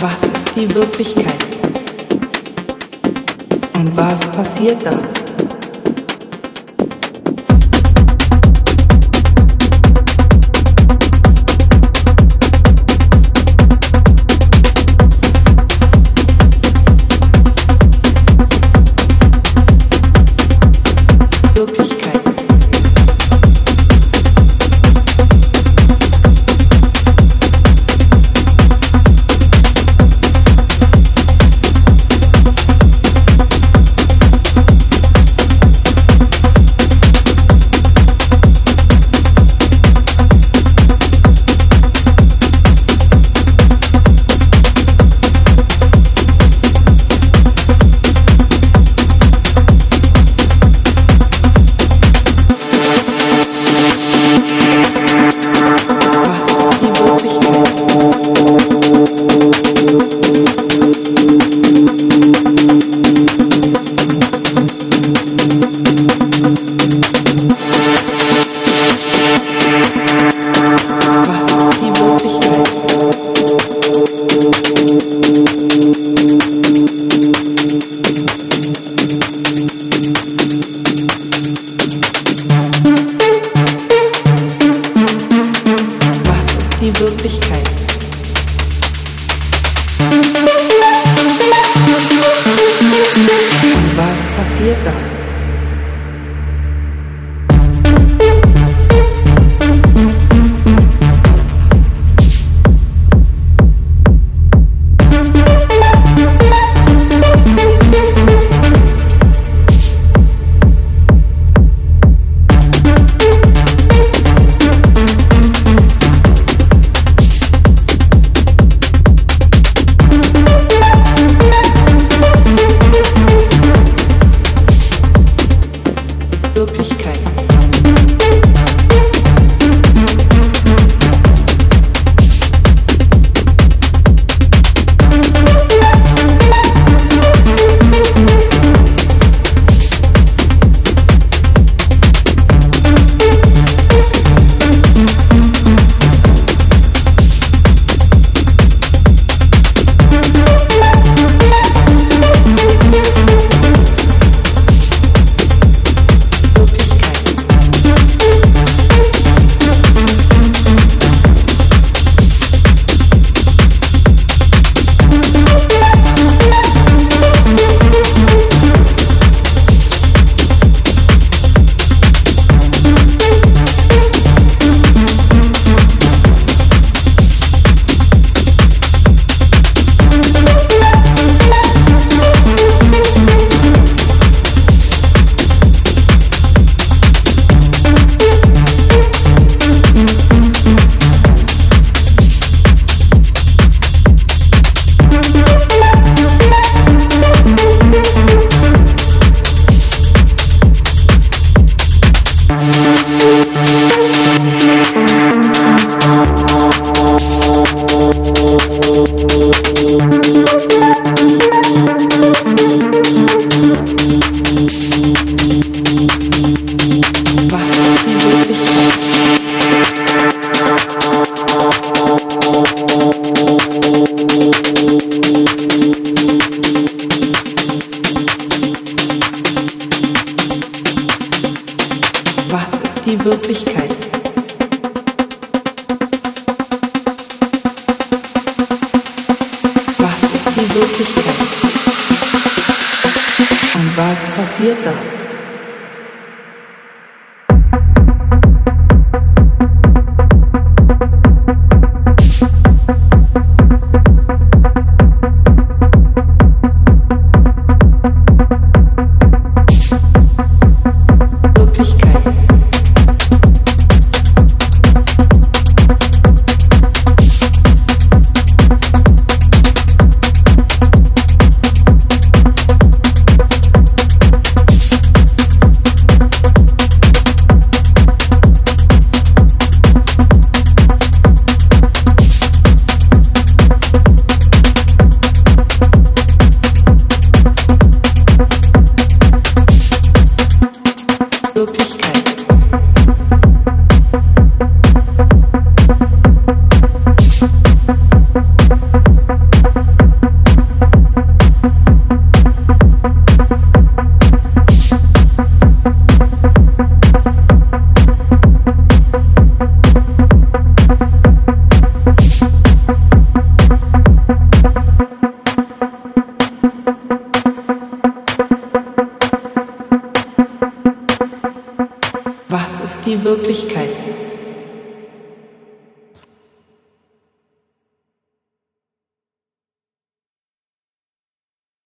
Was ist die Wirklichkeit? Und was passiert da? Die Wirklichkeit? Die Wirklichkeit? Was ist die Wirklichkeit? Und was passiert da? ist die Wirklichkeit.